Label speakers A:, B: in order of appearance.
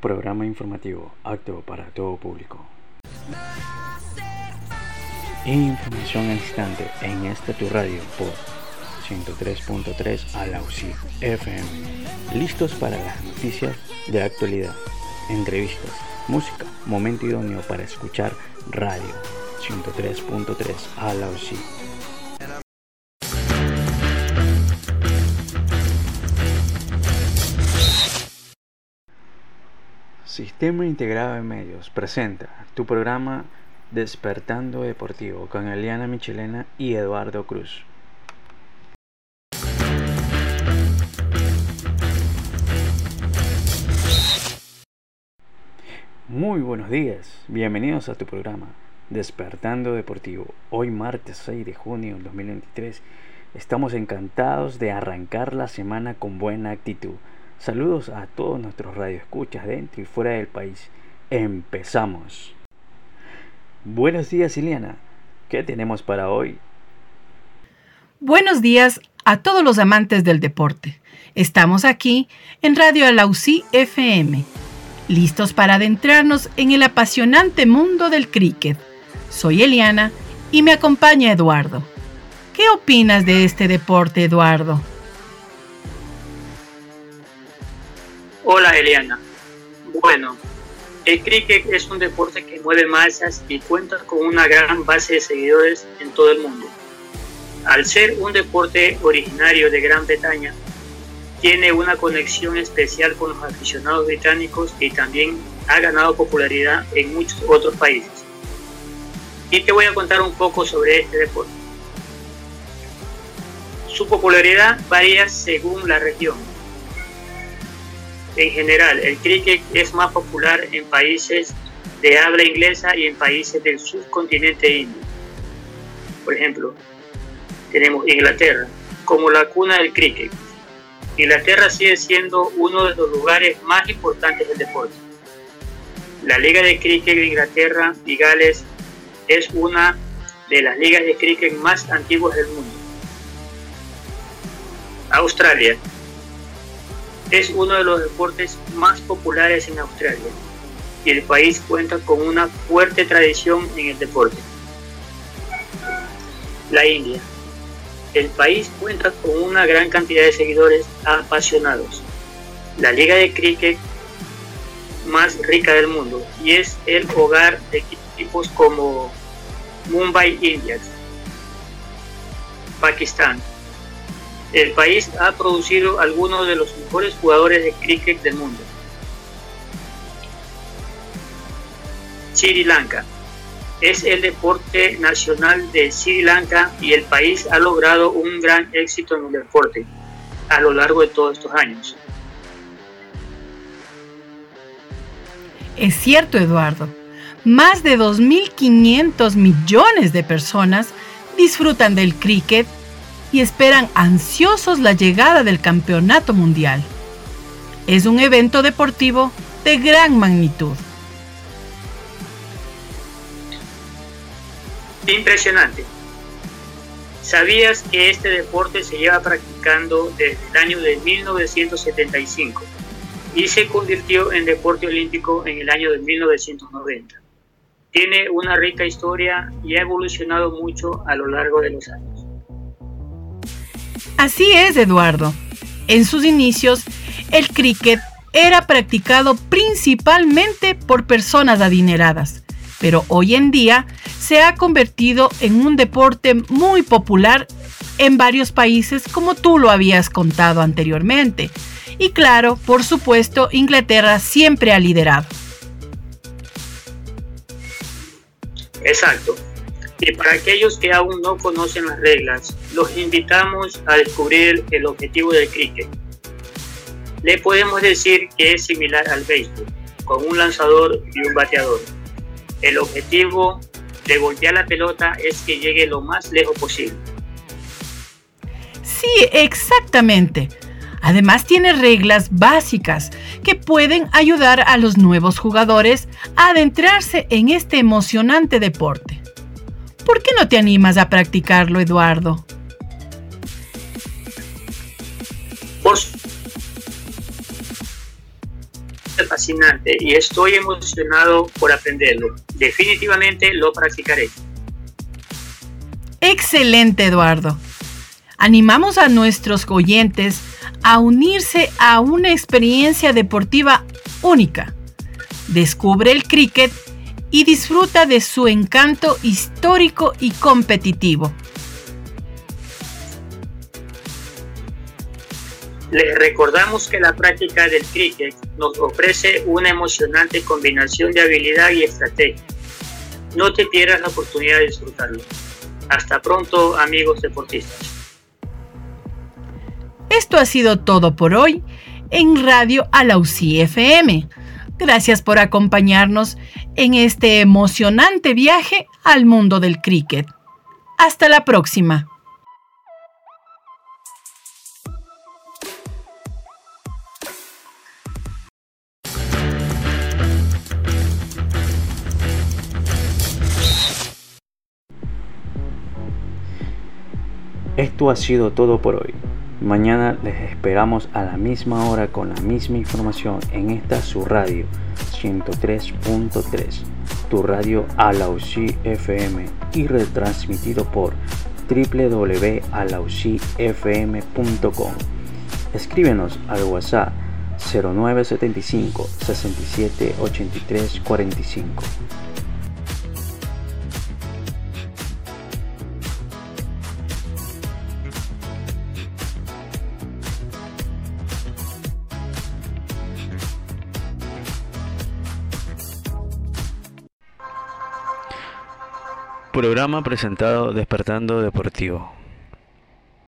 A: Programa informativo apto para todo público. Información al instante en esta tu radio por 103.3 a la UCI FM. Listos para las noticias de actualidad, entrevistas, música, momento idóneo para escuchar radio 103.3 a la UCI. Sistema Integrado de Medios presenta tu programa Despertando Deportivo con Eliana Michelena y Eduardo Cruz. Muy buenos días, bienvenidos a tu programa Despertando Deportivo. Hoy martes 6 de junio del 2023 estamos encantados de arrancar la semana con buena actitud Saludos a todos nuestros radioescuchas dentro y fuera del país. Empezamos. Buenos días, Iliana. ¿Qué tenemos para hoy?
B: Buenos días a todos los amantes del deporte. Estamos aquí en Radio Alausí FM, listos para adentrarnos en el apasionante mundo del cricket. Soy Eliana y me acompaña Eduardo. ¿Qué opinas de este deporte, Eduardo?
C: Hola Eliana. Bueno, el cricket es un deporte que mueve masas y cuenta con una gran base de seguidores en todo el mundo. Al ser un deporte originario de Gran Bretaña, tiene una conexión especial con los aficionados británicos y también ha ganado popularidad en muchos otros países. Y te voy a contar un poco sobre este deporte. Su popularidad varía según la región en general, el cricket es más popular en países de habla inglesa y en países del subcontinente indio. Por ejemplo, tenemos Inglaterra como la cuna del cricket. Inglaterra sigue siendo uno de los lugares más importantes del deporte. La Liga de Cricket de Inglaterra y Gales es una de las ligas de cricket más antiguas del mundo. Australia es uno de los deportes más populares en Australia y el país cuenta con una fuerte tradición en el deporte. La India. El país cuenta con una gran cantidad de seguidores apasionados. La liga de cricket más rica del mundo y es el hogar de equipos como Mumbai Indians, Pakistán, el país ha producido algunos de los mejores jugadores de cricket del mundo. Sri Lanka es el deporte nacional de Sri Lanka y el país ha logrado un gran éxito en el deporte a lo largo de todos estos años.
B: Es cierto, Eduardo. Más de 2.500 millones de personas disfrutan del cricket y esperan ansiosos la llegada del Campeonato Mundial. Es un evento deportivo de gran magnitud.
C: Impresionante. ¿Sabías que este deporte se lleva practicando desde el año de 1975 y se convirtió en deporte olímpico en el año de 1990? Tiene una rica historia y ha evolucionado mucho a lo largo de los años.
B: Así es, Eduardo. En sus inicios, el cricket era practicado principalmente por personas adineradas, pero hoy en día se ha convertido en un deporte muy popular en varios países como tú lo habías contado anteriormente. Y claro, por supuesto, Inglaterra siempre ha liderado.
C: Exacto. Y para aquellos que aún no conocen las reglas, los invitamos a descubrir el objetivo del cricket. Le podemos decir que es similar al béisbol, con un lanzador y un bateador. El objetivo de golpear la pelota es que llegue lo más lejos posible.
B: Sí, exactamente. Además tiene reglas básicas que pueden ayudar a los nuevos jugadores a adentrarse en este emocionante deporte. ¿Por qué no te animas a practicarlo, Eduardo?
C: Por fascinante y estoy emocionado por aprenderlo. Definitivamente lo practicaré.
B: Excelente, Eduardo. Animamos a nuestros oyentes a unirse a una experiencia deportiva única. Descubre el cricket y disfruta de su encanto histórico y competitivo.
C: Les recordamos que la práctica del cricket nos ofrece una emocionante combinación de habilidad y estrategia. No te pierdas la oportunidad de disfrutarlo. Hasta pronto, amigos deportistas.
B: Esto ha sido todo por hoy en Radio Alausí FM. Gracias por acompañarnos en este emocionante viaje al mundo del cricket. Hasta la próxima.
A: Esto ha sido todo por hoy. Mañana les esperamos a la misma hora con la misma información en esta su radio 103.3, tu radio Alausí FM y retransmitido por www.alausifm.com. Escríbenos al WhatsApp 0975 67 83 45. Programa presentado Despertando Deportivo.